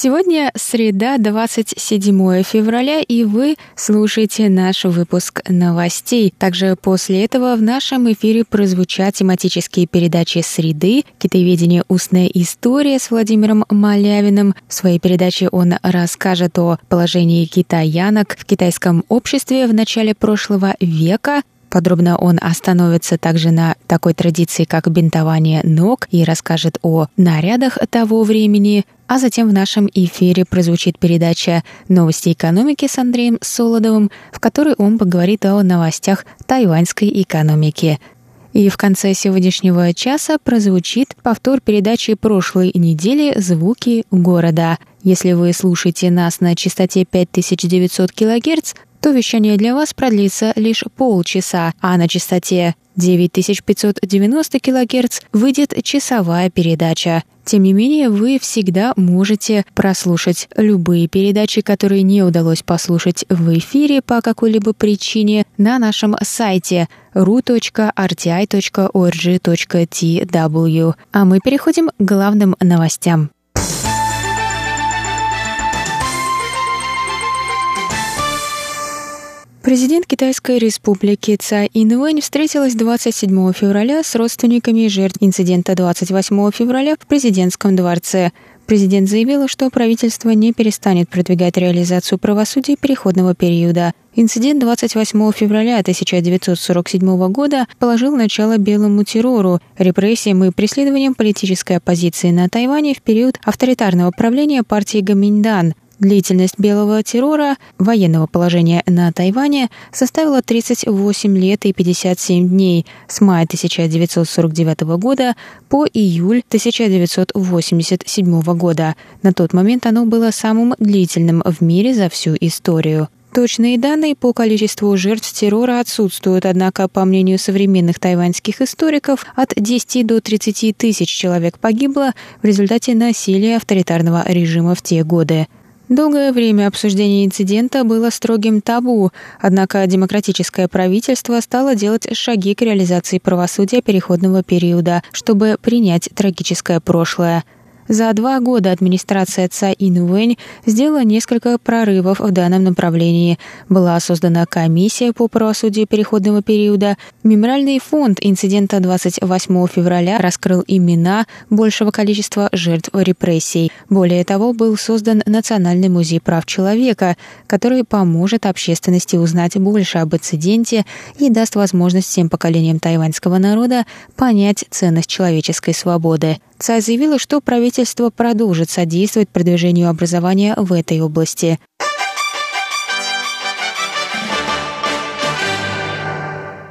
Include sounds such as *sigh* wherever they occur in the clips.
Сегодня среда, 27 февраля, и вы слушаете наш выпуск новостей. Также после этого в нашем эфире прозвучат тематические передачи «Среды», «Китаеведение. Устная история» с Владимиром Малявиным. В своей передаче он расскажет о положении китаянок в китайском обществе в начале прошлого века, Подробно он остановится также на такой традиции, как бинтование ног и расскажет о нарядах того времени. А затем в нашем эфире прозвучит передача «Новости экономики» с Андреем Солодовым, в которой он поговорит о новостях тайваньской экономики. И в конце сегодняшнего часа прозвучит повтор передачи прошлой недели «Звуки города». Если вы слушаете нас на частоте 5900 кГц, то вещание для вас продлится лишь полчаса, а на частоте 9590 кГц выйдет часовая передача. Тем не менее, вы всегда можете прослушать любые передачи, которые не удалось послушать в эфире по какой-либо причине на нашем сайте ru.rti.org.tw. А мы переходим к главным новостям. Президент Китайской республики Цай Инуэнь встретилась 27 февраля с родственниками жертв инцидента 28 февраля в президентском дворце. Президент заявила, что правительство не перестанет продвигать реализацию правосудия переходного периода. Инцидент 28 февраля 1947 года положил начало белому террору, репрессиям и преследованиям политической оппозиции на Тайване в период авторитарного правления партии Гаминьдан – Длительность белого террора, военного положения на Тайване, составила 38 лет и 57 дней с мая 1949 года по июль 1987 года. На тот момент оно было самым длительным в мире за всю историю. Точные данные по количеству жертв террора отсутствуют, однако, по мнению современных тайваньских историков, от 10 до 30 тысяч человек погибло в результате насилия авторитарного режима в те годы. Долгое время обсуждение инцидента было строгим табу, однако демократическое правительство стало делать шаги к реализации правосудия переходного периода, чтобы принять трагическое прошлое – за два года администрация Цай Инвэнь сделала несколько прорывов в данном направлении. Была создана комиссия по правосудию переходного периода. Мемориальный фонд инцидента 28 февраля раскрыл имена большего количества жертв репрессий. Более того, был создан Национальный музей прав человека, который поможет общественности узнать больше об инциденте и даст возможность всем поколениям тайваньского народа понять ценность человеческой свободы. Цай заявила, что правительство продолжит содействовать продвижению образования в этой области.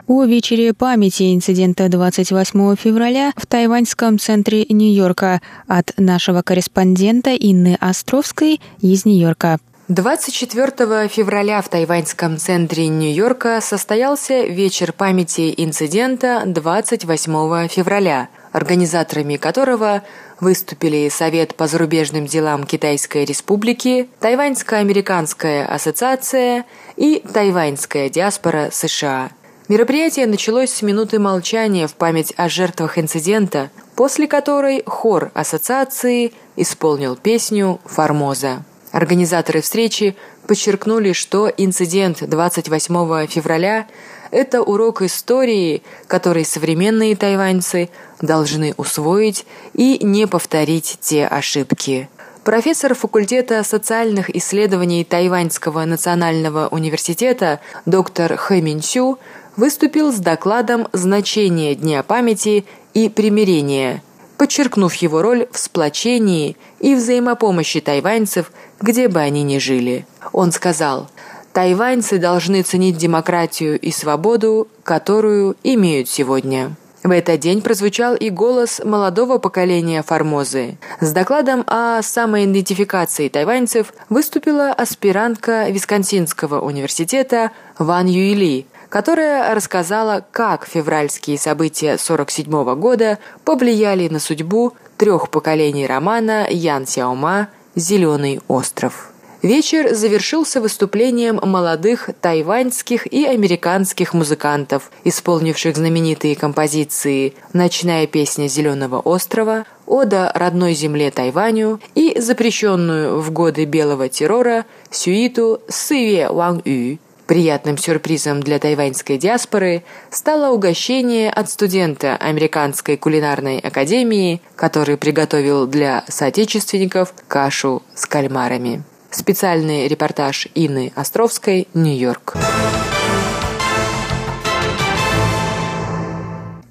О вечере памяти инцидента 28 февраля в тайваньском центре Нью-Йорка от нашего корреспондента Инны Островской из Нью-Йорка. 24 февраля в тайваньском центре Нью-Йорка состоялся вечер памяти инцидента 28 февраля, организаторами которого выступили Совет по зарубежным делам Китайской Республики, Тайваньско-американская ассоциация и Тайваньская диаспора США. Мероприятие началось с минуты молчания в память о жертвах инцидента, после которой хор ассоциации исполнил песню «Формоза». Организаторы встречи подчеркнули, что инцидент 28 февраля – это урок истории, который современные тайваньцы должны усвоить и не повторить те ошибки. Профессор факультета социальных исследований Тайваньского национального университета доктор Хэ Минсю выступил с докладом «Значение Дня памяти и примирения», подчеркнув его роль в сплочении и взаимопомощи тайваньцев, где бы они ни жили. Он сказал, «Тайваньцы должны ценить демократию и свободу, которую имеют сегодня». В этот день прозвучал и голос молодого поколения Формозы. С докладом о самоидентификации тайваньцев выступила аспирантка Висконсинского университета Ван Юйли, которая рассказала, как февральские события 1947 года повлияли на судьбу трех поколений романа Ян Сяома «Зеленый остров». Вечер завершился выступлением молодых тайваньских и американских музыкантов, исполнивших знаменитые композиции «Ночная песня Зеленого острова», «Ода родной земле Тайваню» и запрещенную в годы белого террора сюиту «Сыве Ван Ю». Приятным сюрпризом для тайваньской диаспоры стало угощение от студента Американской кулинарной академии, который приготовил для соотечественников кашу с кальмарами. Специальный репортаж Инны Островской, Нью-Йорк.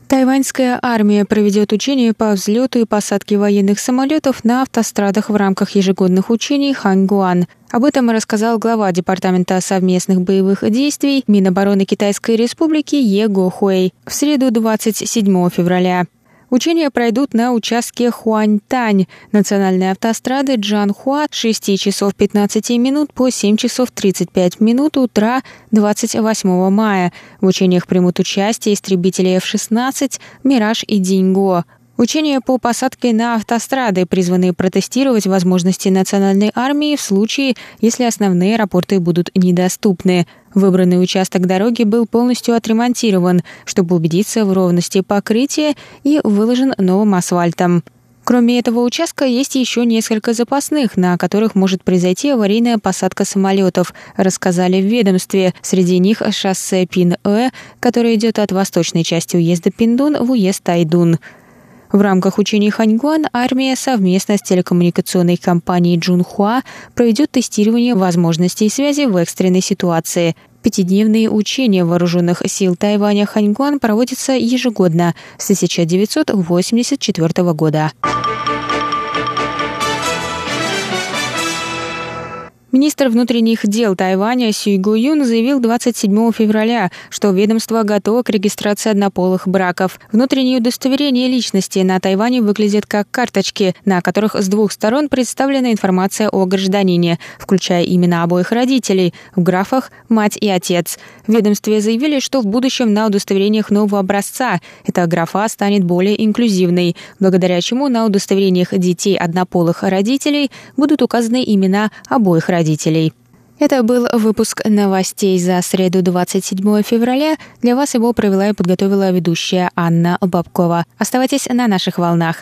Тайваньская армия проведет учения по взлету и посадке военных самолетов на автострадах в рамках ежегодных учений Ханьгуан. Об этом рассказал глава Департамента совместных боевых действий Минобороны Китайской Республики Е Го Хуэй в среду 27 февраля. Учения пройдут на участке Хуаньтань национальной автострады Джанхуа с 6 часов 15 минут по 7 часов 35 минут утра 28 мая. В учениях примут участие истребители F-16, «Мираж» и «Динго». Учения по посадке на автострады призваны протестировать возможности национальной армии в случае, если основные аэропорты будут недоступны. Выбранный участок дороги был полностью отремонтирован, чтобы убедиться в ровности покрытия и выложен новым асфальтом. Кроме этого участка есть еще несколько запасных, на которых может произойти аварийная посадка самолетов, рассказали в ведомстве. Среди них шоссе Пин-Э, которое идет от восточной части уезда Пиндун в уезд Тайдун. В рамках учений Ханьгуан армия совместно с телекоммуникационной компанией Джунхуа проведет тестирование возможностей связи в экстренной ситуации. Пятидневные учения вооруженных сил Тайваня Ханьгуан проводятся ежегодно с 1984 года. Министр внутренних дел Тайваня Сюй Гу Юн заявил 27 февраля, что ведомство готово к регистрации однополых браков. Внутренние удостоверения личности на Тайване выглядят как карточки, на которых с двух сторон представлена информация о гражданине, включая имена обоих родителей, в графах «мать» и «отец». В ведомстве заявили, что в будущем на удостоверениях нового образца эта графа станет более инклюзивной, благодаря чему на удостоверениях детей однополых родителей будут указаны имена обоих родителей родителей. Это был выпуск новостей за среду 27 февраля. Для вас его провела и подготовила ведущая Анна Бабкова. Оставайтесь на наших волнах.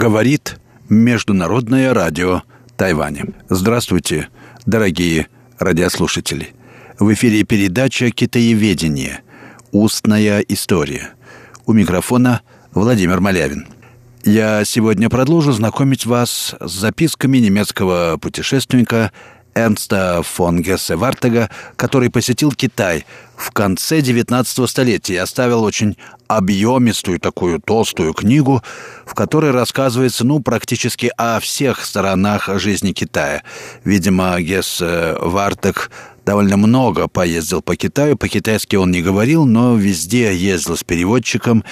Говорит Международное радио Тайваня. Здравствуйте, дорогие радиослушатели. В эфире передача «Китаеведение. Устная история». У микрофона Владимир Малявин. Я сегодня продолжу знакомить вас с записками немецкого путешественника Эрнста фон Гессе Вартега, который посетил Китай в конце 19 столетия и оставил очень объемистую такую толстую книгу, в которой рассказывается, ну, практически о всех сторонах жизни Китая. Видимо, Гессе Вартег довольно много поездил по Китаю. По-китайски он не говорил, но везде ездил с переводчиком.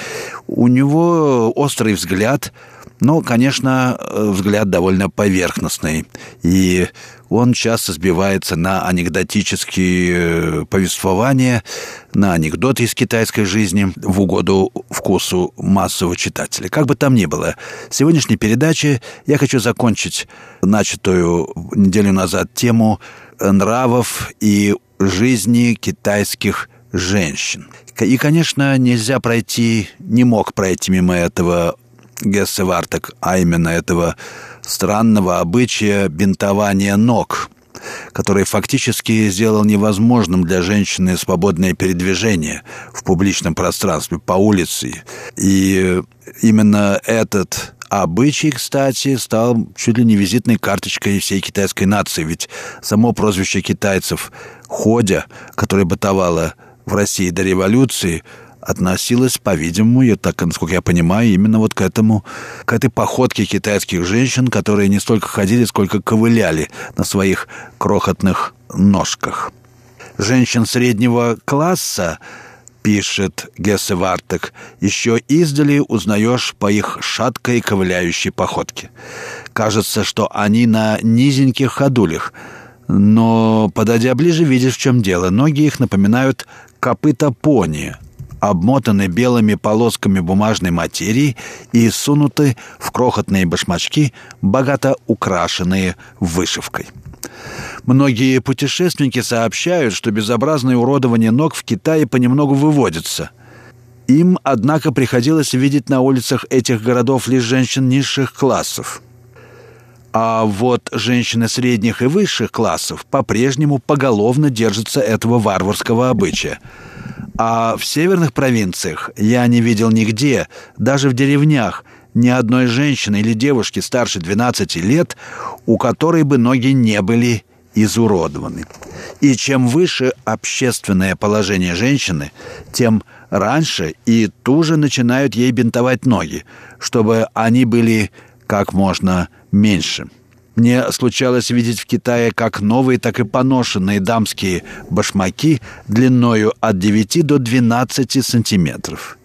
У него острый взгляд – но, конечно, взгляд довольно поверхностный. И он часто сбивается на анекдотические э, повествования, на анекдоты из китайской жизни в угоду вкусу массового читателя. Как бы там ни было, в сегодняшней передаче я хочу закончить начатую неделю назад тему нравов и жизни китайских женщин. И, конечно, нельзя пройти, не мог пройти мимо этого Гессе Вартек, а именно этого странного обычая бинтования ног, который фактически сделал невозможным для женщины свободное передвижение в публичном пространстве, по улице. И именно этот обычай, кстати, стал чуть ли не визитной карточкой всей китайской нации, ведь само прозвище китайцев «ходя», которое бытовало в России до революции, относилась, по-видимому, я так, насколько я понимаю, именно вот к этому, к этой походке китайских женщин, которые не столько ходили, сколько ковыляли на своих крохотных ножках. Женщин среднего класса пишет Гессе Вартек, еще издали узнаешь по их шаткой ковыляющей походке. Кажется, что они на низеньких ходулях, но, подойдя ближе, видишь, в чем дело. Ноги их напоминают копыта пони, обмотаны белыми полосками бумажной материи и сунуты в крохотные башмачки, богато украшенные вышивкой. Многие путешественники сообщают, что безобразное уродование ног в Китае понемногу выводится. Им, однако, приходилось видеть на улицах этих городов лишь женщин низших классов. А вот женщины средних и высших классов по-прежнему поголовно держатся этого варварского обычая – а в северных провинциях я не видел нигде, даже в деревнях, ни одной женщины или девушки старше 12 лет, у которой бы ноги не были изуродованы. И чем выше общественное положение женщины, тем раньше и туже начинают ей бинтовать ноги, чтобы они были как можно меньше. Мне случалось видеть в Китае как новые, так и поношенные дамские башмаки длиною от 9 до 12 сантиметров.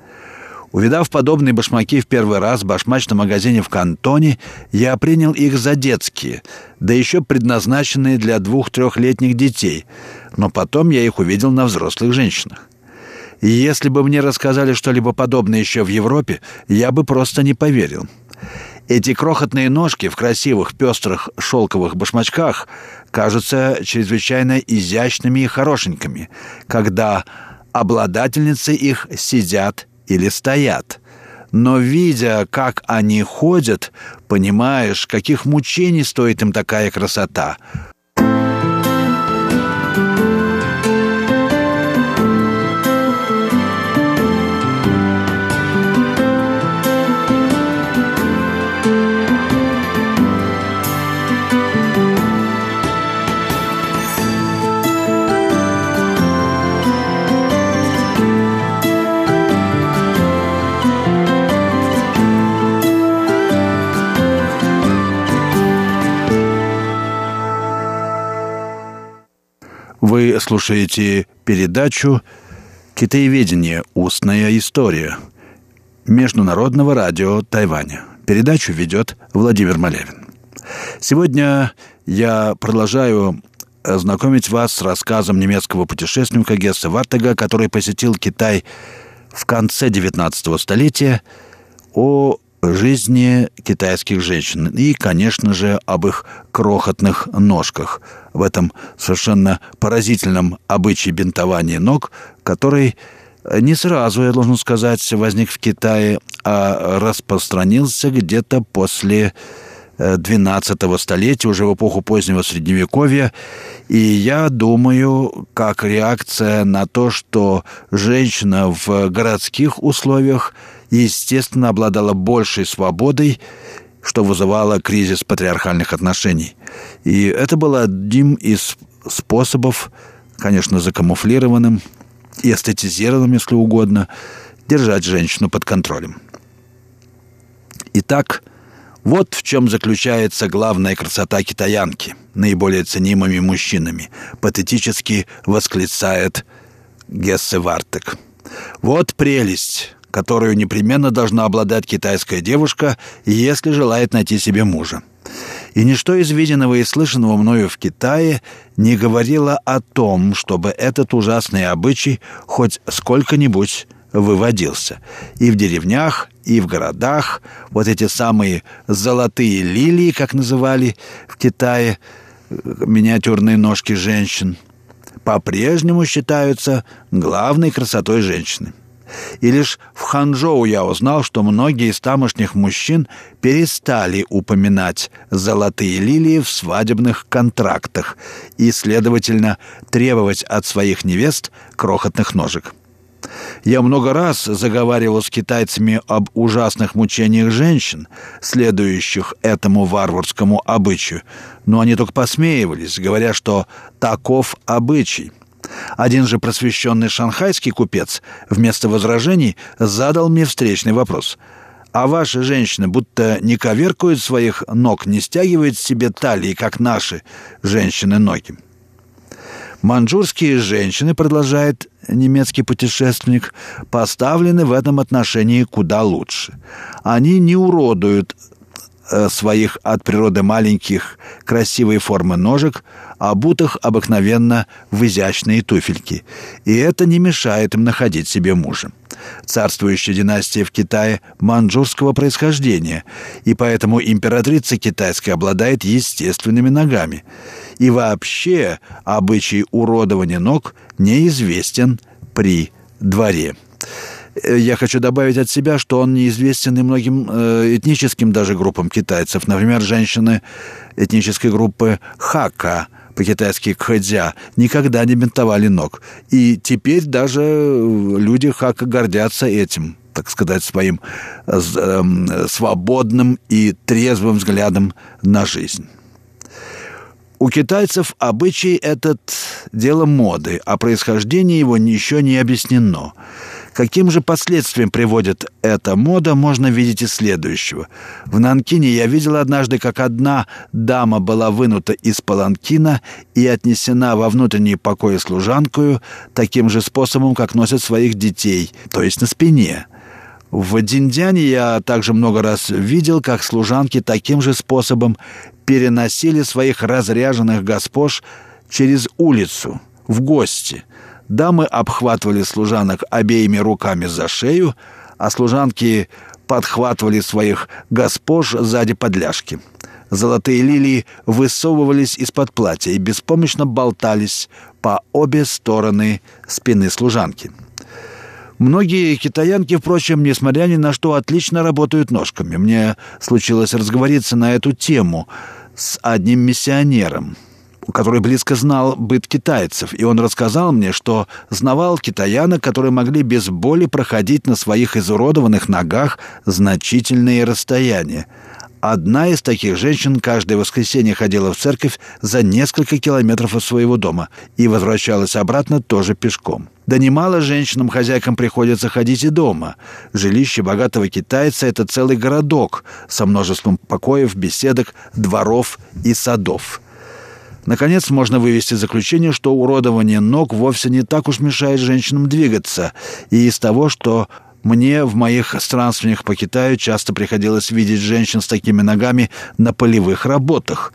Увидав подобные башмаки в первый раз в башмачном магазине в Кантоне, я принял их за детские, да еще предназначенные для двух-трехлетних детей, но потом я их увидел на взрослых женщинах. И если бы мне рассказали что-либо подобное еще в Европе, я бы просто не поверил. Эти крохотные ножки в красивых пестрых шелковых башмачках кажутся чрезвычайно изящными и хорошенькими, когда обладательницы их сидят или стоят. Но видя, как они ходят, понимаешь, каких мучений стоит им такая красота — Вы слушаете передачу «Китаеведение. Устная история» Международного радио Тайваня. Передачу ведет Владимир Малявин. Сегодня я продолжаю знакомить вас с рассказом немецкого путешественника Гесса Вартега, который посетил Китай в конце XIX столетия, о жизни китайских женщин и, конечно же, об их крохотных ножках в этом совершенно поразительном обычае бинтования ног, который не сразу, я должен сказать, возник в Китае, а распространился где-то после XII столетия, уже в эпоху позднего Средневековья. И я думаю, как реакция на то, что женщина в городских условиях – естественно, обладала большей свободой, что вызывало кризис патриархальных отношений. И это был одним из способов, конечно, закамуфлированным и эстетизированным, если угодно, держать женщину под контролем. Итак, вот в чем заключается главная красота китаянки, наиболее ценимыми мужчинами, патетически восклицает Гессе Вартек. Вот прелесть, которую непременно должна обладать китайская девушка, если желает найти себе мужа. И ничто из виденного и слышанного мною в Китае не говорило о том, чтобы этот ужасный обычай хоть сколько-нибудь выводился. И в деревнях, и в городах вот эти самые «золотые лилии», как называли в Китае миниатюрные ножки женщин, по-прежнему считаются главной красотой женщины. И лишь в Ханчжоу я узнал, что многие из тамошних мужчин перестали упоминать золотые лилии в свадебных контрактах и, следовательно, требовать от своих невест крохотных ножек. Я много раз заговаривал с китайцами об ужасных мучениях женщин, следующих этому варварскому обычаю, но они только посмеивались, говоря, что таков обычай. Один же просвещенный шанхайский купец вместо возражений задал мне встречный вопрос. «А ваши женщины будто не коверкуют своих ног, не стягивают себе талии, как наши женщины ноги?» Манчжурские женщины, продолжает немецкий путешественник, поставлены в этом отношении куда лучше. Они не уродуют э, своих от природы маленьких красивой формы ножек, обутых обыкновенно в изящные туфельки. И это не мешает им находить себе мужа. Царствующая династия в Китае манчжурского происхождения, и поэтому императрица китайская обладает естественными ногами. И вообще обычай уродования ног неизвестен при дворе. Э, я хочу добавить от себя, что он неизвестен и многим э, этническим даже группам китайцев. Например, женщины этнической группы Хака – по-китайски «кхэдзя», никогда не бинтовали ног. И теперь даже люди Хака гордятся этим, так сказать, своим э, свободным и трезвым взглядом на жизнь. У китайцев обычай этот – дело моды, а происхождение его еще не объяснено – Каким же последствиям приводит эта мода, можно видеть из следующего. В Нанкине я видел однажды, как одна дама была вынута из паланкина и отнесена во внутренний покой служанкою таким же способом, как носят своих детей, то есть на спине. В Диндяне я также много раз видел, как служанки таким же способом переносили своих разряженных госпож через улицу в гости – Дамы обхватывали служанок обеими руками за шею, а служанки подхватывали своих госпож сзади подляшки. Золотые лилии высовывались из-под платья и беспомощно болтались по обе стороны спины служанки. Многие китаянки, впрочем, несмотря ни на что, отлично работают ножками. Мне случилось разговориться на эту тему с одним миссионером – который близко знал быт китайцев, и он рассказал мне, что знавал китаянок, которые могли без боли проходить на своих изуродованных ногах значительные расстояния. Одна из таких женщин каждое воскресенье ходила в церковь за несколько километров от своего дома и возвращалась обратно тоже пешком. Да немало женщинам-хозяйкам приходится ходить и дома. Жилище богатого китайца — это целый городок со множеством покоев, беседок, дворов и садов. Наконец, можно вывести заключение, что уродование ног вовсе не так уж мешает женщинам двигаться, и из того, что мне в моих странствованиях по Китаю часто приходилось видеть женщин с такими ногами на полевых работах.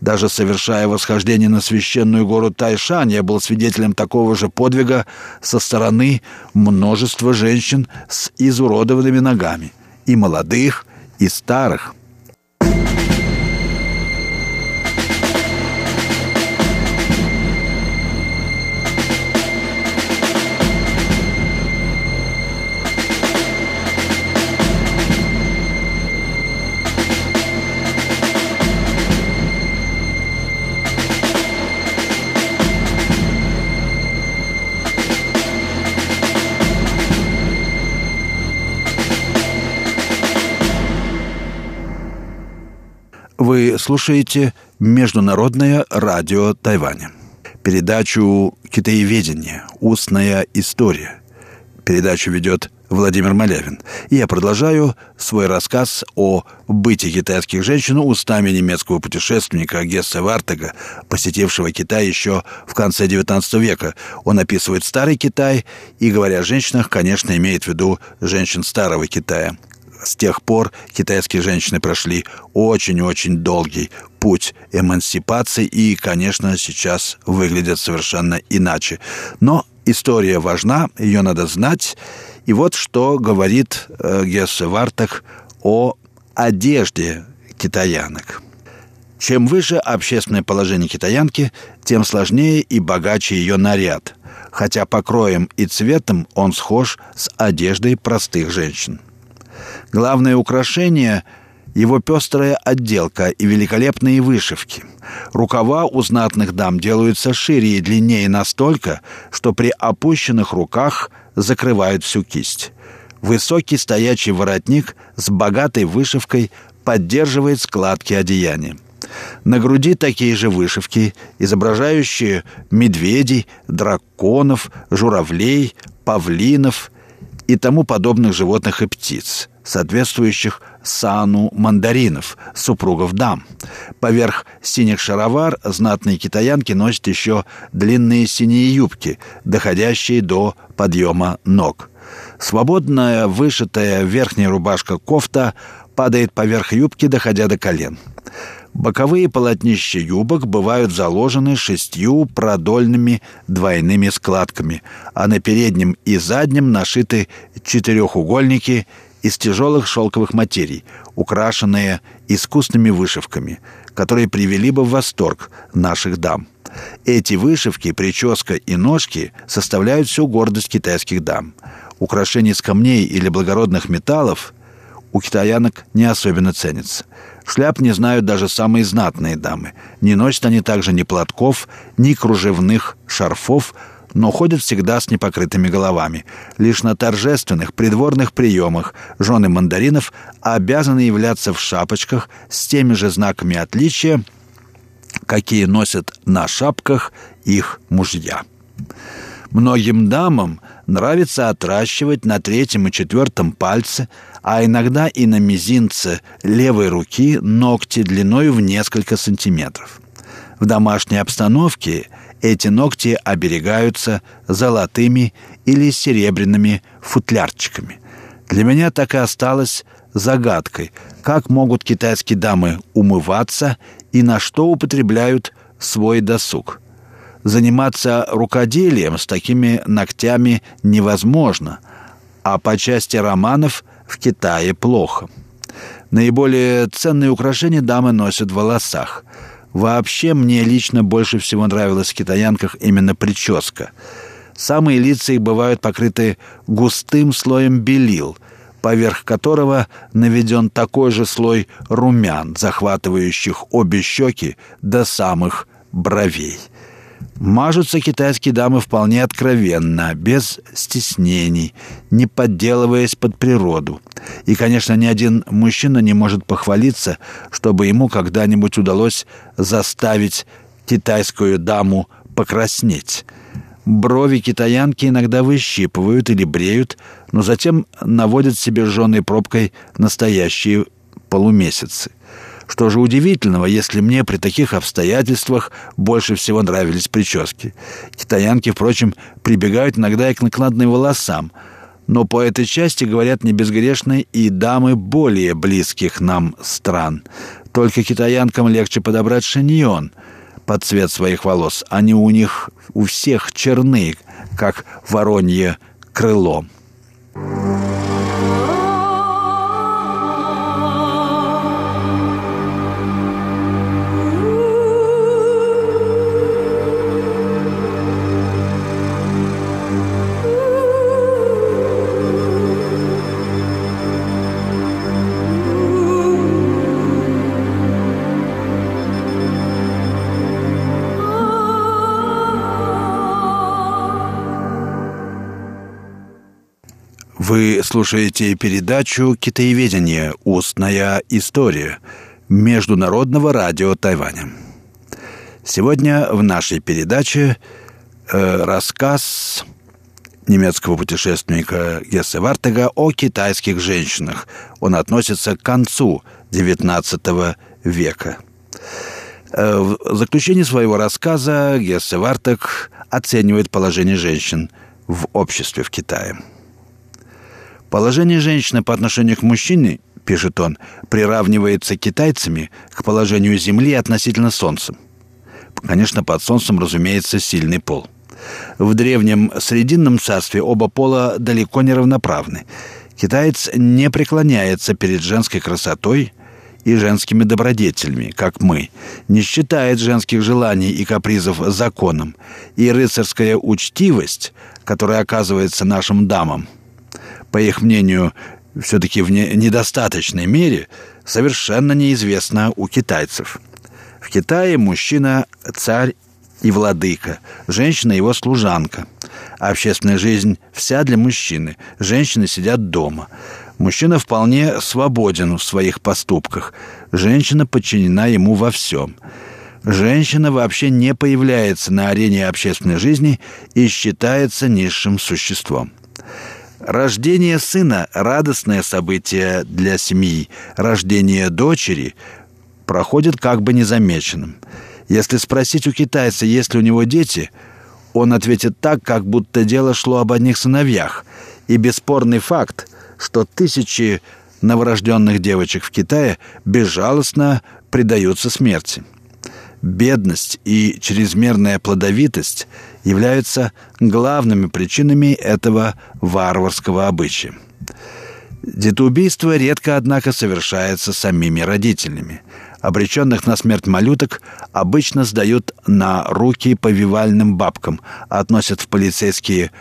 Даже совершая восхождение на священную гору Тайшань, я был свидетелем такого же подвига со стороны множества женщин с изуродованными ногами. И молодых, и старых – Вы слушаете Международное радио Тайваня. Передачу «Китаеведение. Устная история». Передачу ведет Владимир Малявин. И я продолжаю свой рассказ о быте китайских женщин устами немецкого путешественника Гесса Вартега, посетившего Китай еще в конце XIX века. Он описывает старый Китай и, говоря о женщинах, конечно, имеет в виду женщин старого Китая – с тех пор китайские женщины прошли очень-очень долгий путь эмансипации и, конечно, сейчас выглядят совершенно иначе. Но история важна, ее надо знать. И вот что говорит э, Гессе Вартах о одежде китаянок. Чем выше общественное положение китаянки, тем сложнее и богаче ее наряд, хотя покроем и цветом он схож с одеждой простых женщин – Главное украшение его пестрая отделка и великолепные вышивки. Рукава у знатных дам делаются шире и длиннее настолько, что при опущенных руках закрывают всю кисть. Высокий стоячий воротник с богатой вышивкой поддерживает складки одеяния. На груди такие же вышивки, изображающие медведей, драконов, журавлей, павлинов и тому подобных животных и птиц, соответствующих сану мандаринов, супругов дам. Поверх синих шаровар знатные китаянки носят еще длинные синие юбки, доходящие до подъема ног. Свободная вышитая верхняя рубашка кофта падает поверх юбки, доходя до колен. Боковые полотнища юбок бывают заложены шестью продольными двойными складками, а на переднем и заднем нашиты четырехугольники из тяжелых шелковых материй, украшенные искусными вышивками, которые привели бы в восторг наших дам. Эти вышивки, прическа и ножки составляют всю гордость китайских дам. Украшения из камней или благородных металлов у китаянок не особенно ценятся. Шляп не знают даже самые знатные дамы. Не носят они также ни платков, ни кружевных шарфов, но ходят всегда с непокрытыми головами. Лишь на торжественных придворных приемах жены мандаринов обязаны являться в шапочках с теми же знаками отличия, какие носят на шапках их мужья. Многим дамам нравится отращивать на третьем и четвертом пальце, а иногда и на мизинце левой руки ногти длиной в несколько сантиметров. В домашней обстановке эти ногти оберегаются золотыми или серебряными футлярчиками. Для меня так и осталось загадкой, как могут китайские дамы умываться и на что употребляют свой досуг. Заниматься рукоделием с такими ногтями невозможно, а по части романов в Китае плохо. Наиболее ценные украшения дамы носят в волосах. Вообще мне лично больше всего нравилась в китаянках именно прическа. Самые лица их бывают покрыты густым слоем белил, поверх которого наведен такой же слой румян, захватывающих обе щеки до самых бровей. Мажутся китайские дамы вполне откровенно, без стеснений, не подделываясь под природу. И, конечно, ни один мужчина не может похвалиться, чтобы ему когда-нибудь удалось заставить китайскую даму покраснеть. Брови китаянки иногда выщипывают или бреют, но затем наводят себе жженой пробкой настоящие полумесяцы. Что же удивительного, если мне при таких обстоятельствах больше всего нравились прически. Китаянки, впрочем, прибегают иногда и к накладным волосам. Но по этой части говорят не безгрешны и дамы более близких нам стран. Только китаянкам легче подобрать шиньон под цвет своих волос. Они у них у всех черны, как воронье крыло. Вы слушаете передачу «Китаеведение. Устная история» Международного радио Тайваня. Сегодня в нашей передаче э, рассказ немецкого путешественника Гессе Вартега о китайских женщинах. Он относится к концу XIX века. Э, в заключении своего рассказа Гессе Вартег оценивает положение женщин в обществе в Китае. Положение женщины по отношению к мужчине, пишет он, приравнивается китайцами к положению Земли относительно Солнца. Конечно, под Солнцем, разумеется, сильный пол. В древнем Срединном царстве оба пола далеко не равноправны. Китаец не преклоняется перед женской красотой и женскими добродетелями, как мы, не считает женских желаний и капризов законом, и рыцарская учтивость, которая оказывается нашим дамам – по их мнению, все-таки в недостаточной мере, совершенно неизвестна у китайцев. В Китае мужчина – царь и владыка, женщина – его служанка. А общественная жизнь вся для мужчины. Женщины сидят дома. Мужчина вполне свободен в своих поступках. Женщина подчинена ему во всем. Женщина вообще не появляется на арене общественной жизни и считается низшим существом. Рождение сына – радостное событие для семьи. Рождение дочери проходит как бы незамеченным. Если спросить у китайца, есть ли у него дети, он ответит так, как будто дело шло об одних сыновьях. И бесспорный факт, что тысячи новорожденных девочек в Китае безжалостно предаются смерти. Бедность и чрезмерная плодовитость являются главными причинами этого варварского обычая. Детоубийство редко, однако, совершается самими родителями. Обреченных на смерть малюток обычно сдают на руки повивальным бабкам, относят в полицейские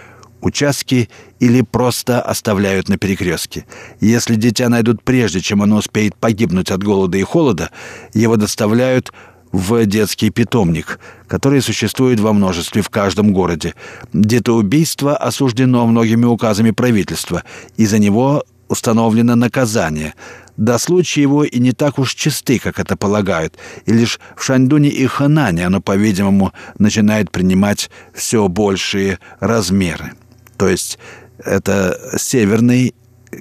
участки или просто оставляют на перекрестке. Если дитя найдут прежде, чем оно успеет погибнуть от голода и холода, его доставляют в детский питомник, который существует во множестве в каждом городе. Детоубийство осуждено многими указами правительства, и за него установлено наказание. До случая его и не так уж чисты, как это полагают, и лишь в Шаньдуне и Ханане оно, по-видимому, начинает принимать все большие размеры то есть это северный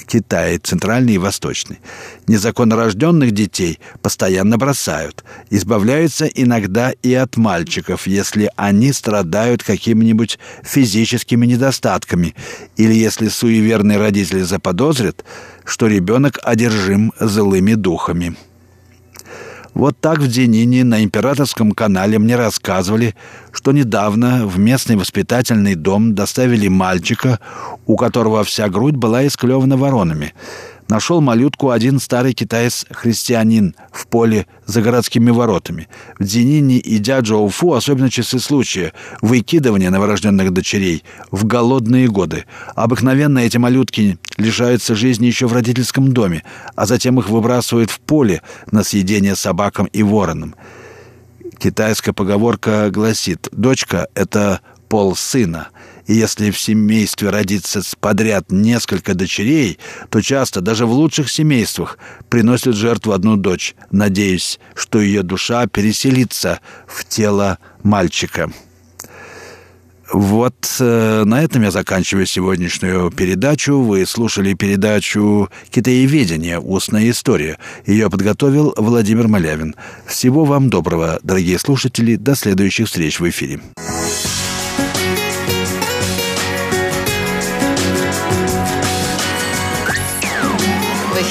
Китай, центральный и восточный. Незаконнорожденных детей постоянно бросают. Избавляются иногда и от мальчиков, если они страдают какими-нибудь физическими недостатками или если суеверные родители заподозрят, что ребенок одержим злыми духами. Вот так в Денине на императорском канале мне рассказывали, что недавно в местный воспитательный дом доставили мальчика, у которого вся грудь была исклевана воронами – нашел малютку один старый китаец-христианин в поле за городскими воротами. В Дзинине и Дяджоуфу особенно часы случая выкидывания новорожденных дочерей в голодные годы. Обыкновенно эти малютки лишаются жизни еще в родительском доме, а затем их выбрасывают в поле на съедение собакам и воронам. Китайская поговорка гласит «дочка — это пол сына», и если в семействе родится подряд несколько дочерей, то часто, даже в лучших семействах, приносят жертву одну дочь, надеясь, что ее душа переселится в тело мальчика. Вот э, на этом я заканчиваю сегодняшнюю передачу. Вы слушали передачу «Китаеведение. Устная история». Ее подготовил Владимир Малявин. Всего вам доброго, дорогие слушатели. До следующих встреч в эфире.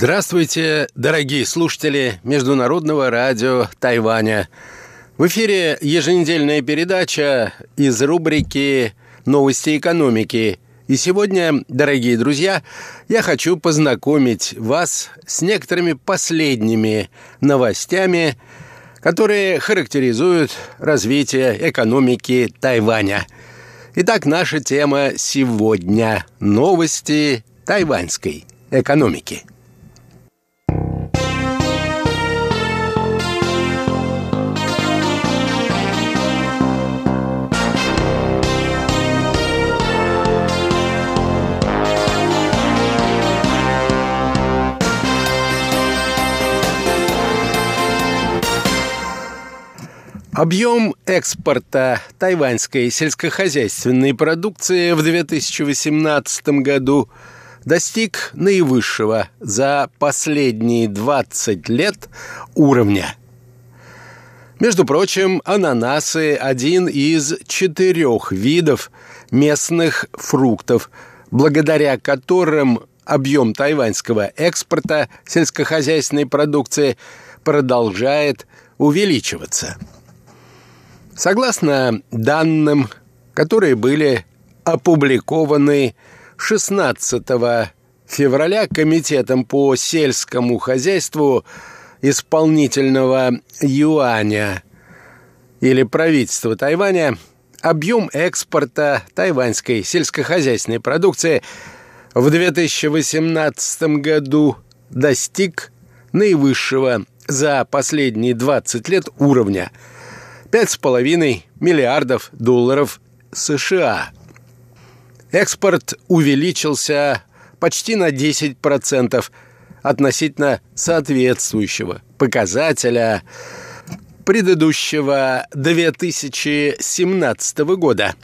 Здравствуйте, дорогие слушатели Международного радио Тайваня. В эфире еженедельная передача из рубрики «Новости экономики». И сегодня, дорогие друзья, я хочу познакомить вас с некоторыми последними новостями, которые характеризуют развитие экономики Тайваня. Итак, наша тема сегодня – новости тайваньской экономики – Объем экспорта тайваньской сельскохозяйственной продукции в 2018 году достиг наивысшего за последние 20 лет уровня. Между прочим, ананасы – один из четырех видов местных фруктов, благодаря которым объем тайваньского экспорта сельскохозяйственной продукции продолжает увеличиваться. Согласно данным, которые были опубликованы 16 февраля Комитетом по сельскому хозяйству исполнительного юаня или правительства Тайваня, объем экспорта тайваньской сельскохозяйственной продукции в 2018 году достиг наивысшего за последние 20 лет уровня – 5,5 миллиардов долларов США. Экспорт увеличился почти на 10% относительно соответствующего показателя предыдущего 2017 года.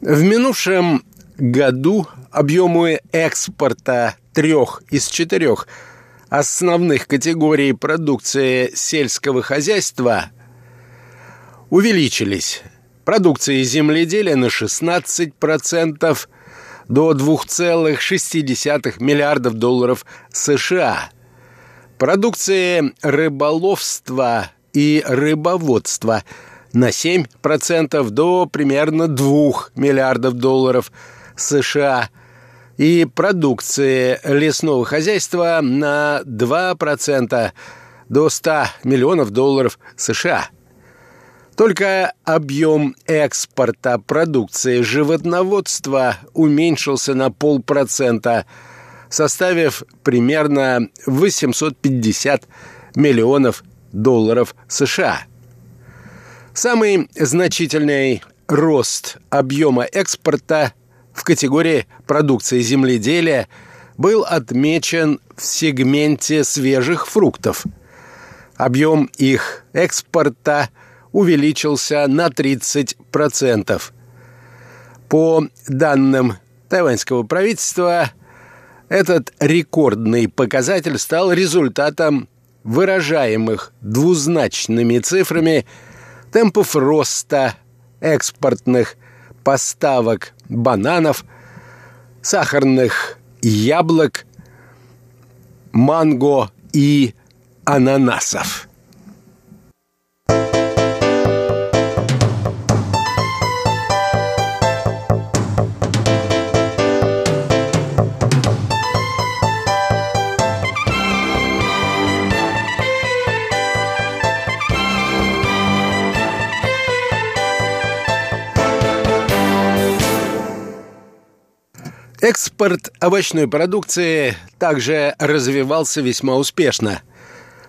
В минувшем году объемы экспорта трех из четырех основных категорий продукции сельского хозяйства увеличились. Продукция земледелия на 16% до 2,6 миллиардов долларов США. Продукция рыболовства и рыбоводства на 7% до примерно 2 миллиардов долларов США и продукции лесного хозяйства на 2% до 100 миллионов долларов США – только объем экспорта продукции животноводства уменьшился на полпроцента, составив примерно 850 миллионов долларов США. Самый значительный рост объема экспорта в категории продукции земледелия был отмечен в сегменте свежих фруктов. Объем их экспорта – увеличился на 30%. По данным тайваньского правительства, этот рекордный показатель стал результатом выражаемых двузначными цифрами темпов роста экспортных поставок бананов, сахарных яблок, манго и ананасов. Экспорт овощной продукции также развивался весьма успешно.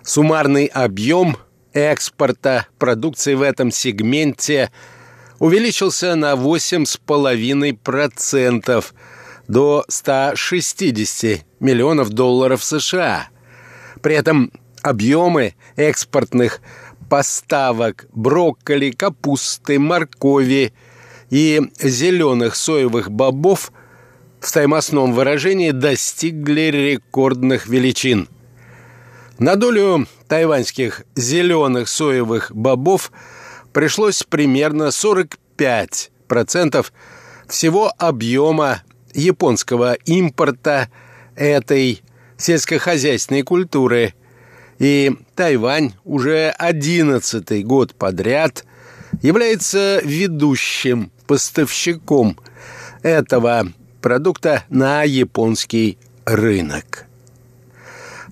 Суммарный объем экспорта продукции в этом сегменте увеличился на 8,5% до 160 миллионов долларов США. При этом объемы экспортных поставок брокколи, капусты, моркови и зеленых соевых бобов – в стоимостном выражении достигли рекордных величин. На долю тайваньских зеленых соевых бобов пришлось примерно 45% всего объема японского импорта этой сельскохозяйственной культуры. И Тайвань уже одиннадцатый год подряд является ведущим поставщиком этого продукта на японский рынок.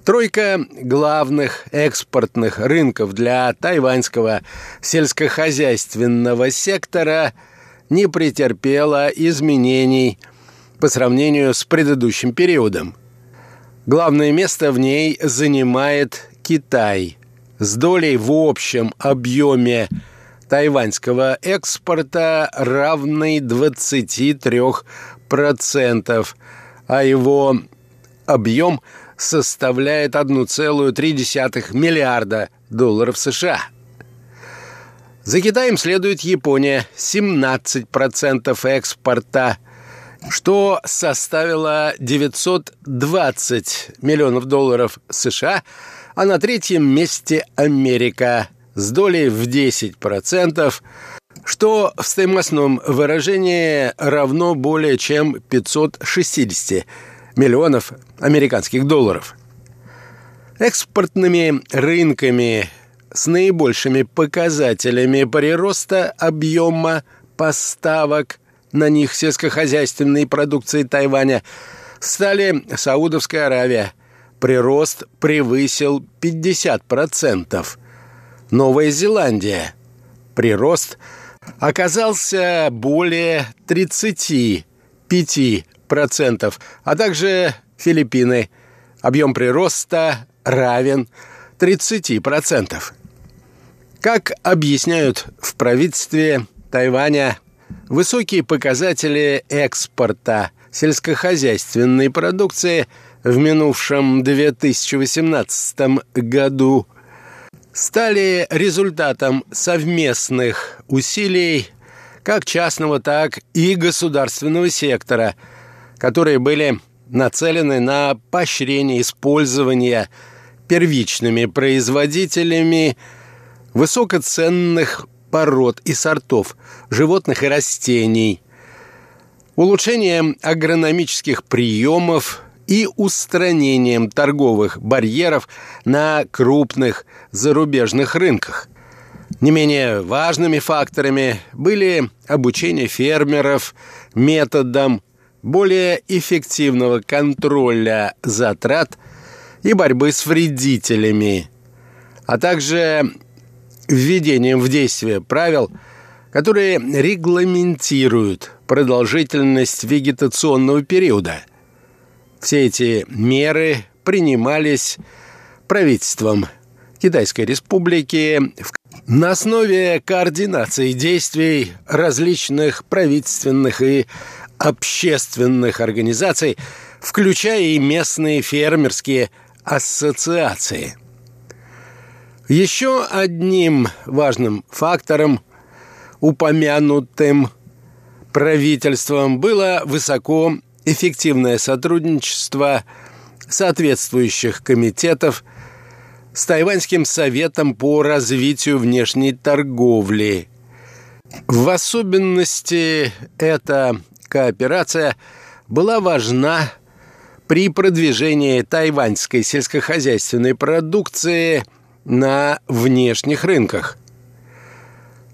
Тройка главных экспортных рынков для тайваньского сельскохозяйственного сектора не претерпела изменений по сравнению с предыдущим периодом. Главное место в ней занимает Китай с долей в общем объеме тайваньского экспорта равной 23%, а его объем составляет 1,3 миллиарда долларов США. За Китаем следует Япония – 17% экспорта, что составило 920 миллионов долларов США, а на третьем месте Америка – с долей в 10%, что в стоимостном выражении равно более чем 560 миллионов американских долларов. Экспортными рынками с наибольшими показателями прироста объема поставок на них сельскохозяйственной продукции Тайваня стали Саудовская Аравия. Прирост превысил 50%. Новая Зеландия. Прирост оказался более 35%, а также Филиппины. Объем прироста равен 30%. Как объясняют в правительстве Тайваня, высокие показатели экспорта сельскохозяйственной продукции в минувшем 2018 году стали результатом совместных усилий как частного, так и государственного сектора, которые были нацелены на поощрение использования первичными производителями высокоценных пород и сортов животных и растений, улучшением агрономических приемов и устранением торговых барьеров на крупных зарубежных рынках. Не менее важными факторами были обучение фермеров методам более эффективного контроля затрат и борьбы с вредителями, а также введением в действие правил, которые регламентируют продолжительность вегетационного периода. Все эти меры принимались правительством Китайской Республики на основе координации действий различных правительственных и общественных организаций, включая и местные фермерские ассоциации. Еще одним важным фактором, упомянутым правительством, было высоко эффективное сотрудничество соответствующих комитетов с Тайваньским советом по развитию внешней торговли. В особенности эта кооперация была важна при продвижении тайваньской сельскохозяйственной продукции – на внешних рынках.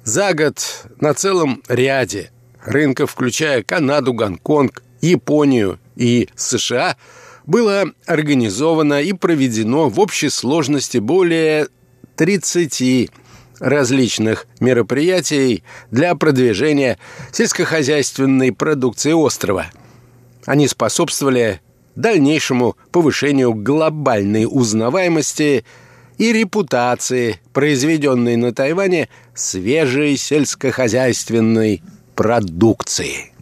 За год на целом ряде рынков, включая Канаду, Гонконг, Японию и США, было организовано и проведено в общей сложности более 30 различных мероприятий для продвижения сельскохозяйственной продукции острова. Они способствовали дальнейшему повышению глобальной узнаваемости – и репутации, произведенной на Тайване свежей сельскохозяйственной продукции.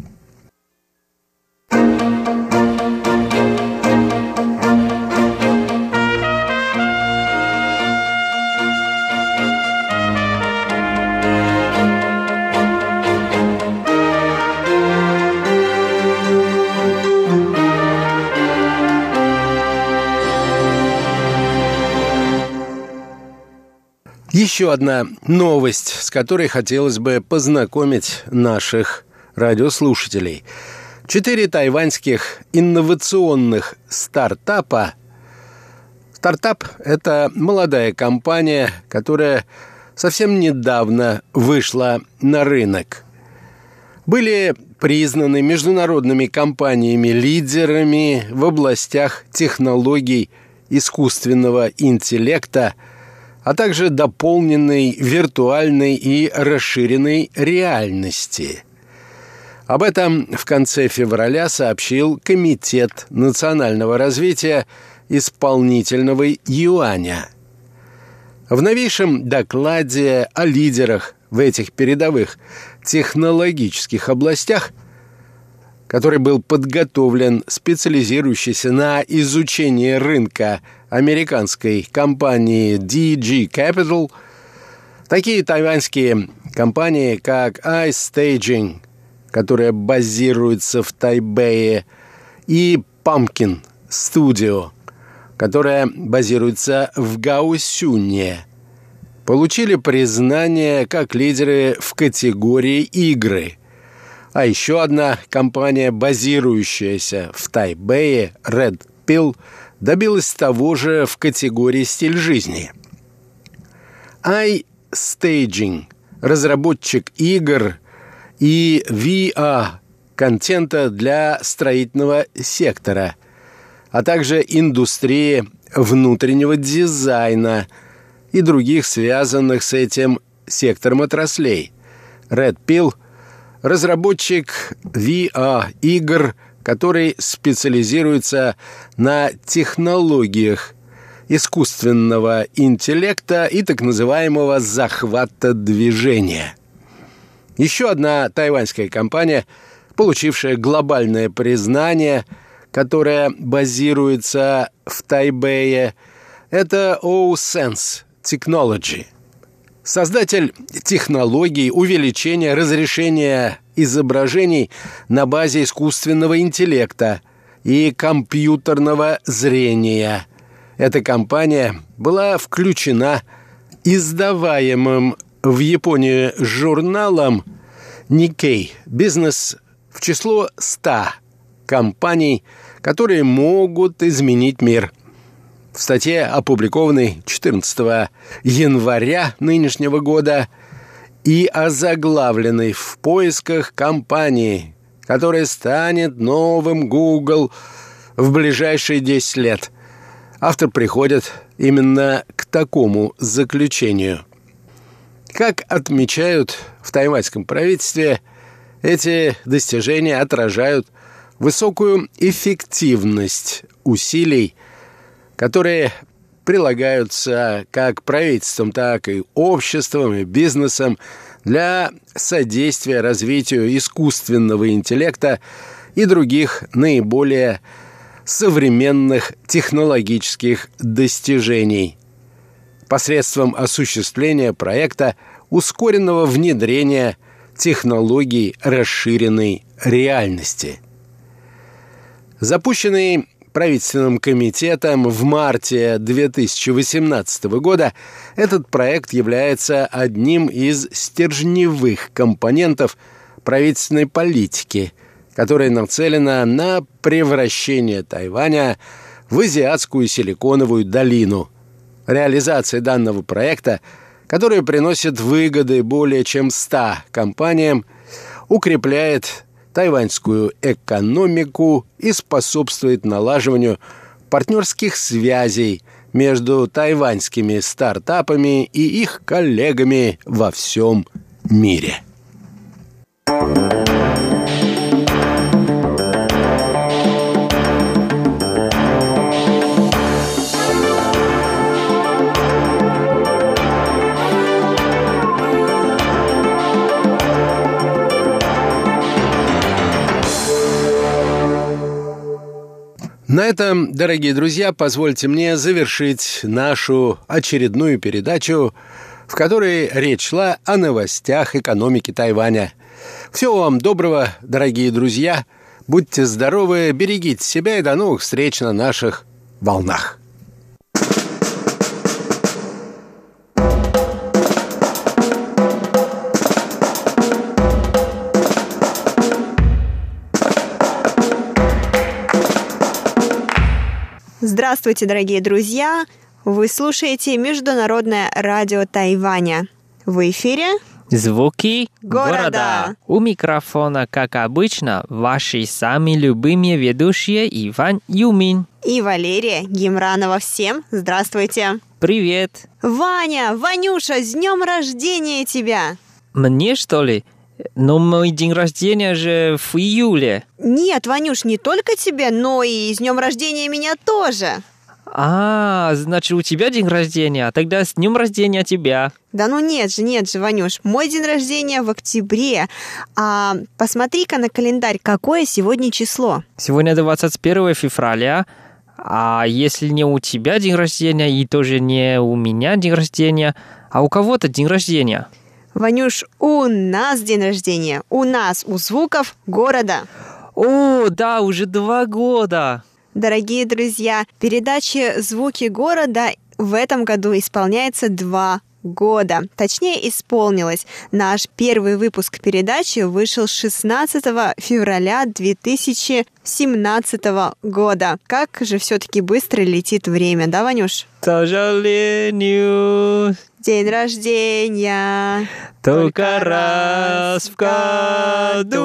Еще одна новость, с которой хотелось бы познакомить наших радиослушателей. Четыре тайваньских инновационных стартапа. Стартап – это молодая компания, которая совсем недавно вышла на рынок. Были признаны международными компаниями-лидерами в областях технологий искусственного интеллекта – а также дополненной виртуальной и расширенной реальности. Об этом в конце февраля сообщил Комитет национального развития исполнительного юаня. В новейшем докладе о лидерах в этих передовых технологических областях – который был подготовлен специализирующейся на изучении рынка американской компании DG Capital, такие тайваньские компании, как iStaging, которая базируется в Тайбэе, и Pumpkin Studio, которая базируется в Гаусюне, получили признание как лидеры в категории игры – А еще одна компания, базирующаяся в Тайбэе, Red Pill, добилась того же в категории «Стиль жизни». iStaging, разработчик игр и VR контента для строительного сектора, а также индустрии внутреннего дизайна и других связанных с этим сектором отраслей. Red Pill – разработчик VR-игр, который специализируется на технологиях искусственного интеллекта и так называемого захвата движения. Еще одна тайваньская компания, получившая глобальное признание, которая базируется в Тайбэе, это OSense Technology. Создатель технологий увеличения разрешения изображений на базе искусственного интеллекта и компьютерного зрения – эта компания была включена издаваемым в Японии журналом Nikkei «Бизнес» в число 100 компаний, которые могут изменить мир. В статье, опубликованной 14 января нынешнего года и озаглавленной в поисках компании, которая станет новым Google в ближайшие 10 лет – автор приходит именно к такому заключению. Как отмечают в тайваньском правительстве, эти достижения отражают высокую эффективность усилий, которые прилагаются как правительством, так и обществом и бизнесом для содействия развитию искусственного интеллекта и других наиболее современных технологических достижений посредством осуществления проекта ускоренного внедрения технологий расширенной реальности. Запущенный правительственным комитетом в марте 2018 года, этот проект является одним из стержневых компонентов правительственной политики – которая нацелена на превращение Тайваня в азиатскую силиконовую долину. Реализация данного проекта, который приносит выгоды более чем 100 компаниям, укрепляет тайваньскую экономику и способствует налаживанию партнерских связей между тайваньскими стартапами и их коллегами во всем мире. На этом, дорогие друзья, позвольте мне завершить нашу очередную передачу, в которой речь шла о новостях экономики Тайваня. Всего вам доброго, дорогие друзья. Будьте здоровы, берегите себя и до новых встреч на наших волнах. Здравствуйте, дорогие друзья! Вы слушаете Международное радио Тайваня. В эфире Звуки города. города. У микрофона, как обычно, ваши самые любимые ведущие Иван Юмин. и Валерия Гимранова. Всем здравствуйте! Привет. Ваня, Ванюша, с днем рождения тебя! Мне что ли? Но мой день рождения же в июле. Нет, Ванюш, не только тебе, но и с днем рождения меня тоже. А, значит, у тебя день рождения. Тогда с днем рождения тебя. Да ну нет же, нет же, Ванюш, мой день рождения в октябре. А посмотри-ка на календарь, какое сегодня число. Сегодня 21 февраля. А если не у тебя день рождения и тоже не у меня день рождения, а у кого-то день рождения? Ванюш, у нас день рождения. У нас, у звуков города. О, да, уже два года. Дорогие друзья, передаче «Звуки города» в этом году исполняется два года. Точнее, исполнилось. Наш первый выпуск передачи вышел 16 февраля 2017 года. Как же все-таки быстро летит время, да, Ванюш? К сожалению, День рождения только раз в году.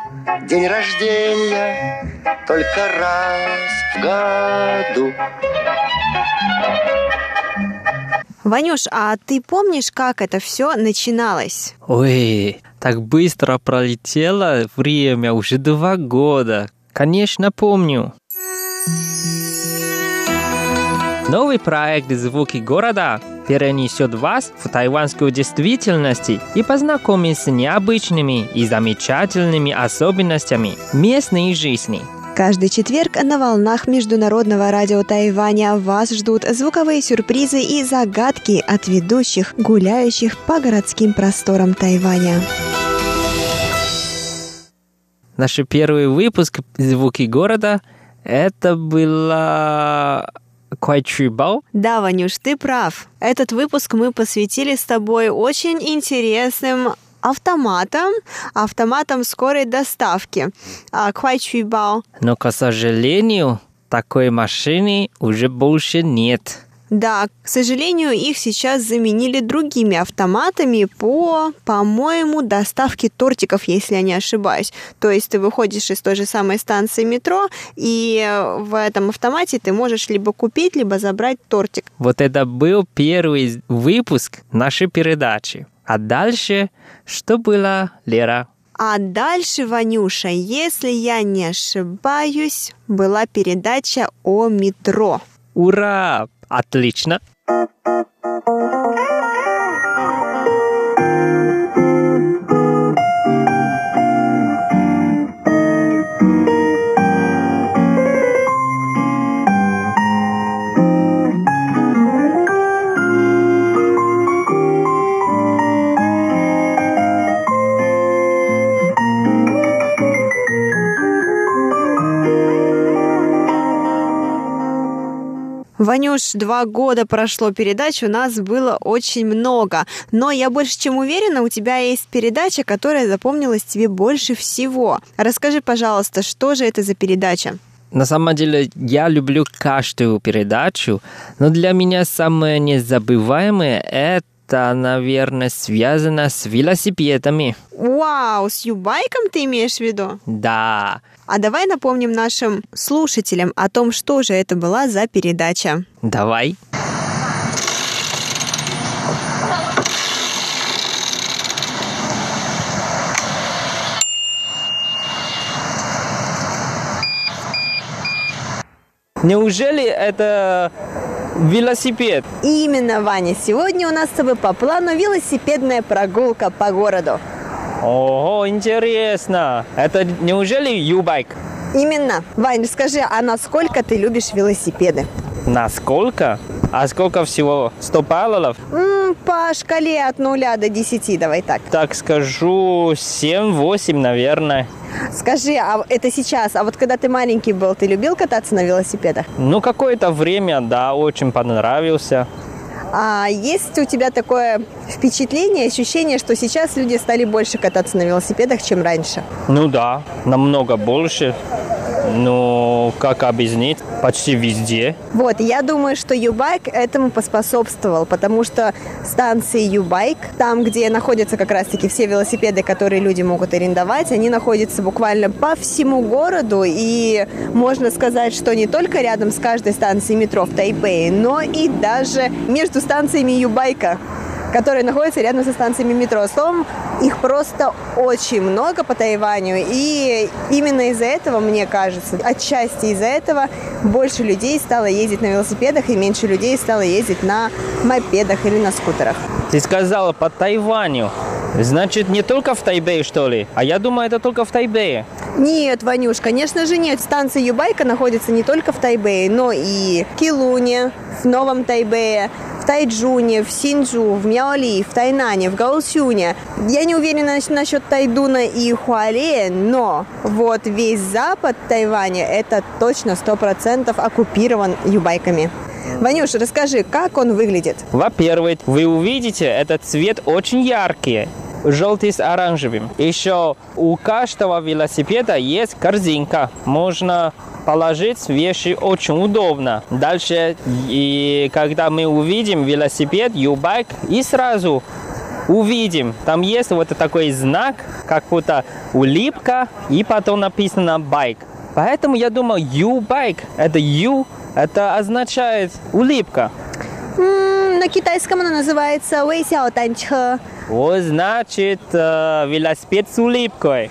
день рождения только раз в году. Ванюш, а ты помнишь, как это все начиналось? Ой, так быстро пролетело время, уже два года. Конечно, помню. Новый проект «Звуки города» перенесет вас в тайванскую действительность и познакомит с необычными и замечательными особенностями местной жизни. Каждый четверг на волнах Международного радио Тайваня вас ждут звуковые сюрпризы и загадки от ведущих, гуляющих по городским просторам Тайваня. Наш первый выпуск «Звуки города» это было Куайчубао. Да, Ванюш, ты прав. Этот выпуск мы посвятили с тобой очень интересным автоматом, автоматом скорой доставки. Куайчубао. Но, к сожалению, такой машины уже больше нет. Да, к сожалению, их сейчас заменили другими автоматами по, по-моему, доставке тортиков, если я не ошибаюсь. То есть ты выходишь из той же самой станции метро, и в этом автомате ты можешь либо купить, либо забрать тортик. Вот это был первый выпуск нашей передачи. А дальше что было, Лера? А дальше, Ванюша, если я не ошибаюсь, была передача о метро. Ура! Отлично! Ванюш, два года прошло передач, у нас было очень много. Но я больше чем уверена, у тебя есть передача, которая запомнилась тебе больше всего. Расскажи, пожалуйста, что же это за передача? На самом деле, я люблю каждую передачу, но для меня самое незабываемое – это, наверное, связано с велосипедами. Вау, с юбайком ты имеешь в виду? Да, А давай напомним нашим слушателям о том, что же это была за передача. давай. Неужели это велосипед? Именно, Ваня, сегодня у нас с тобой по плану велосипедная прогулка по городу. Ого, интересно. Это неужели юбайк? Именно. Вань, скажи, а насколько ты любишь велосипеды? Насколько? А сколько всего? 100 баллов? М, по шкале от нуля до 10, давай так. Так скажу, 7-8, наверное. Скажи, а это сейчас, а вот когда ты маленький был, ты любил кататься на велосипедах? Ну, какое-то время, да, очень понравился. А есть у тебя такое впечатление, ощущение, что сейчас люди стали больше кататься на велосипедах, чем раньше? Ну да, намного больше. Но как объяснить? Почти везде. Вот, я думаю, что Юбайк этому поспособствовал, потому что станции Юбайк, там, где находятся как раз-таки все велосипеды, которые люди могут арендовать, они находятся буквально по всему городу, и можно сказать, что не только рядом с каждой станцией метро в Тайпее, но и даже между станциями Юбайка. Которые находятся рядом со станциями метро. Словом, их просто очень много по Тайваню. И именно из-за этого, мне кажется, отчасти из-за этого больше людей стало ездить на велосипедах и меньше людей стало ездить на мопедах или на скутерах. Ты сказала по Тайваню. Значит, не только в Тайбэе, что ли? А я думаю, это только в Тайбэе. Нет, Ванюш, конечно же нет. Станция Юбайка находится не только в Тайбэе, но и в Килуне, в Новом Тайбэе, в Тайджуне, в Синджу, в Мяоли, в Тайнане, в Гаосюне. Я не уверена насчет Тайдуна и Хуале, но вот весь запад Тайваня это точно сто процентов оккупирован юбайками. Ванюш, расскажи, как он выглядит? Во-первых, вы увидите, этот цвет очень яркий желтый с оранжевым. Еще у каждого велосипеда есть корзинка. Можно положить вещи очень удобно. Дальше, и когда мы увидим велосипед, юбайк, и сразу увидим, там есть вот такой знак, как будто улыбка, и потом написано байк. Поэтому я думал, U-байк, это U, это означает улыбка. на китайском она называется Вэйсяо Танчхэ. Вот значит э, велосипед с улыбкой.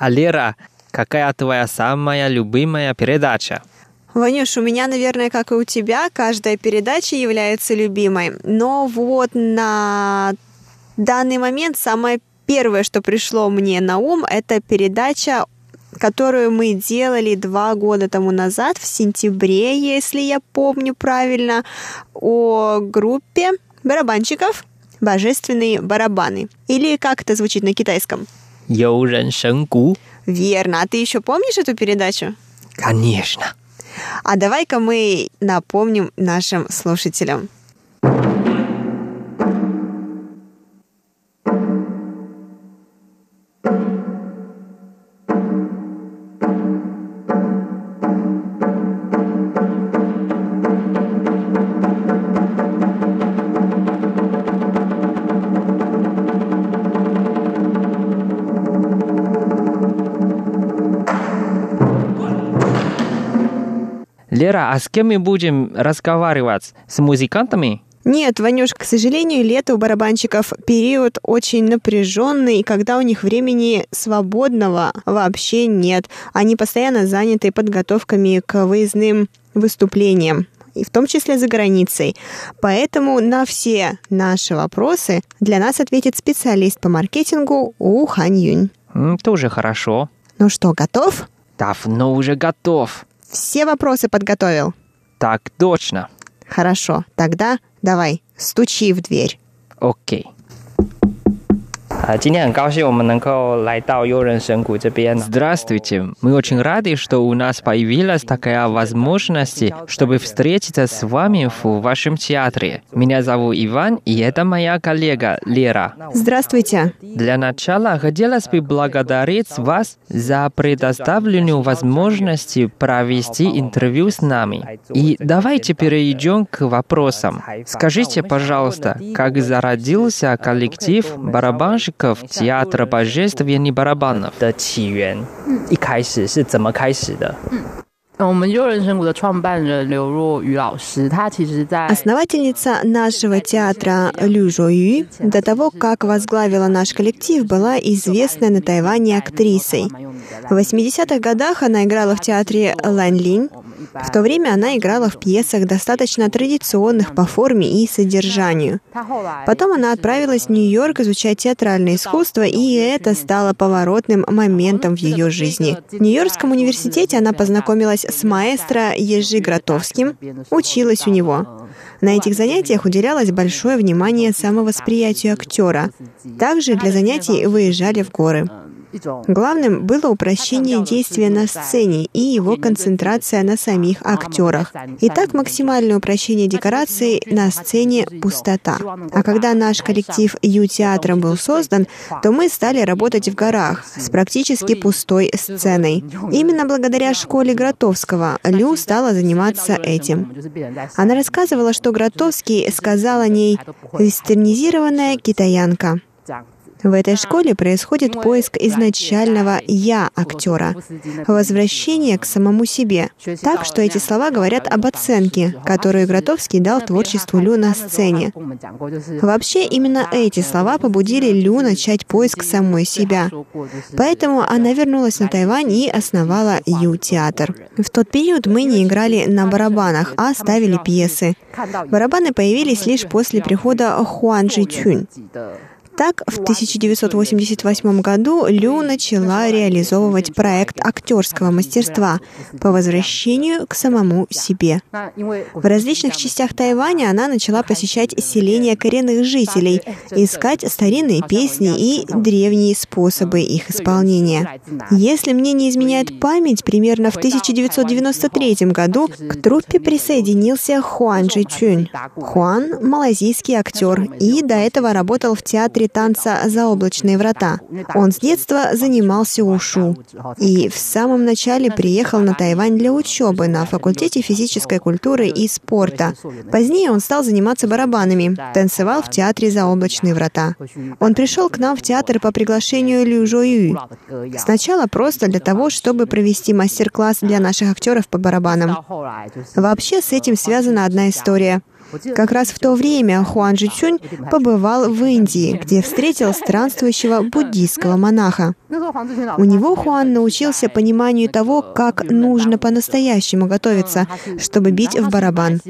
А Лера, какая твоя самая любимая передача? Ванюш, у меня, наверное, как и у тебя, каждая передача является любимой. Но вот на данный момент самое первое, что пришло мне на ум, это передача которую мы делали два года тому назад, в сентябре, если я помню правильно, о группе барабанщиков «Божественные барабаны». Или как это звучит на китайском? «Йоурен Верно. А ты еще помнишь эту передачу? Конечно. А давай-ка мы напомним нашим слушателям. Лера, а с кем мы будем разговаривать? С музыкантами? Нет, Ванюш, к сожалению, лето у барабанщиков период очень напряженный, когда у них времени свободного вообще нет. Они постоянно заняты подготовками к выездным выступлениям и в том числе за границей. Поэтому на все наши вопросы для нас ответит специалист по маркетингу У Хань Юнь. Тоже хорошо. Ну что, готов? Давно уже готов. Все вопросы подготовил? Так точно. Хорошо, тогда давай, стучи в дверь. OK。啊，Здравствуйте, мы очень рады, что у нас появилась такая возможность, чтобы встретиться с вами в вашем театре. Меня зовут Иван, и это моя коллега Лера. Здравствуйте. Для начала хотелось бы благодарить вас за предоставленную возможность провести интервью с нами. И давайте перейдем к вопросам. Скажите, пожалуйста, как зародился коллектив барабанщиков музыков, театра, божественных барабанов. Э, э, Основательница нашего театра Лю Жо Юй до того, как возглавила наш коллектив, была известной на Тайване актрисой. В 80-х годах она играла в театре Лан Линь, в то время она играла в пьесах достаточно традиционных по форме и содержанию. Потом она отправилась в Нью-Йорк изучать театральное искусство, и это стало поворотным моментом в ее жизни. В Нью-Йоркском университете она познакомилась с маэстро Ежи Гротовским, училась у него. На этих занятиях уделялось большое внимание самовосприятию актера. Также для занятий выезжали в горы. Главным было упрощение действия на сцене и его концентрация на самих актерах. Итак, максимальное упрощение декораций на сцене — пустота. А когда наш коллектив Ю-театром был создан, то мы стали работать в горах с практически пустой сценой. Именно благодаря школе Гротовского Лю стала заниматься этим. Она рассказывала, что Гротовский сказал о ней «вестернизированная китаянка». В этой школе происходит поиск изначального «я» актера, возвращение к самому себе. Так что эти слова говорят об оценке, которую Гротовский дал творчеству Лю на сцене. Вообще, именно эти слова побудили Лю начать поиск самой себя. Поэтому она вернулась на Тайвань и основала Ю-театр. В тот период мы не играли на барабанах, а ставили пьесы. Барабаны появились лишь после прихода Хуан Джи Чунь. Так, в 1988 году Лю начала реализовывать проект актерского мастерства по возвращению к самому себе. В различных частях Тайваня она начала посещать селения коренных жителей, искать старинные песни и древние способы их исполнения. Если мне не изменяет память, примерно в 1993 году к труппе присоединился Хуан Джи Чунь. Хуан — малазийский актер и до этого работал в театре танца «Заоблачные врата». Он с детства занимался ушу и в самом начале приехал на Тайвань для учебы на факультете физической культуры и спорта. Позднее он стал заниматься барабанами, танцевал в театре «Заоблачные врата». Он пришел к нам в театр по приглашению Лю Жо Ю. Сначала просто для того, чтобы провести мастер-класс для наших актеров по барабанам. Вообще с этим связана одна история — как раз в то время Хуан Жичунь побывал в Индии, где встретил странствующего буддийского монаха. У него Хуан научился пониманию того, как нужно по-настоящему готовиться, чтобы бить в барабан.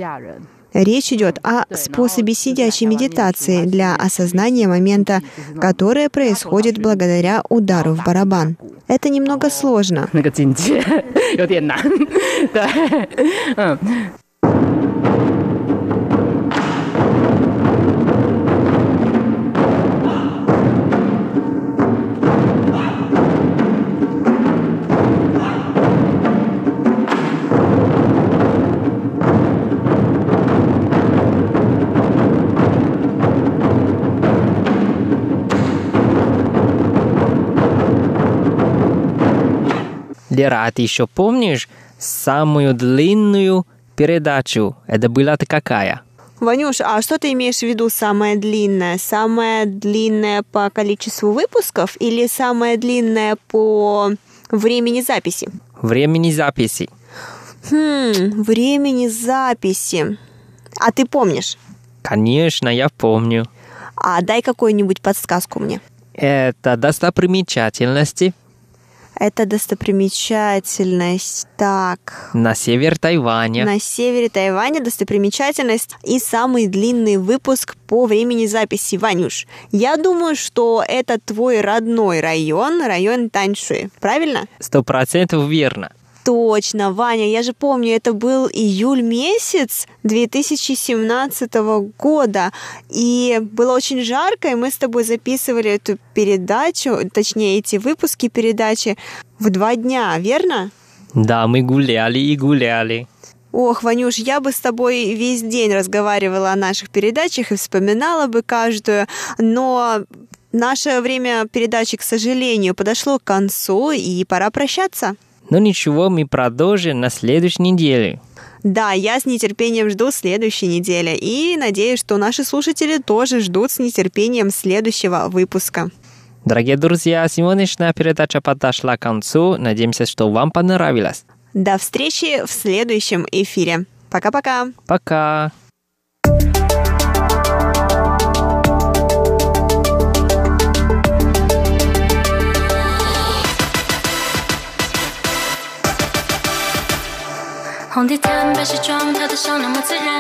Речь идет о способе сидячей медитации для осознания момента, которое происходит благодаря удару в барабан. Это немного сложно. *laughs* *laughs* Лера, а ты еще помнишь самую длинную передачу? Это была-то какая? Ванюш, а что ты имеешь в виду самая длинная? Самая длинная по количеству выпусков или самая длинная по времени записи? Времени записи. Хм, времени записи. А ты помнишь? Конечно, я помню. А дай какую-нибудь подсказку мне. Это достопримечательности это достопримечательность. Так. На север Тайваня. На севере Тайваня достопримечательность и самый длинный выпуск по времени записи. Ванюш, я думаю, что это твой родной район, район Таньшуй. Правильно? Сто процентов верно. Точно, Ваня, я же помню, это был июль месяц 2017 года, и было очень жарко, и мы с тобой записывали эту передачу, точнее, эти выпуски передачи в два дня, верно? Да, мы гуляли и гуляли. Ох, Ванюш, я бы с тобой весь день разговаривала о наших передачах и вспоминала бы каждую, но наше время передачи, к сожалению, подошло к концу, и пора прощаться. Но ничего, мы продолжим на следующей неделе. Да, я с нетерпением жду следующей недели и надеюсь, что наши слушатели тоже ждут с нетерпением следующего выпуска. Дорогие друзья, сегодняшняя передача подошла к концу. Надеемся, что вам понравилось. До встречи в следующем эфире. Пока-пока. Пока. -пока. Пока. 笑那么自然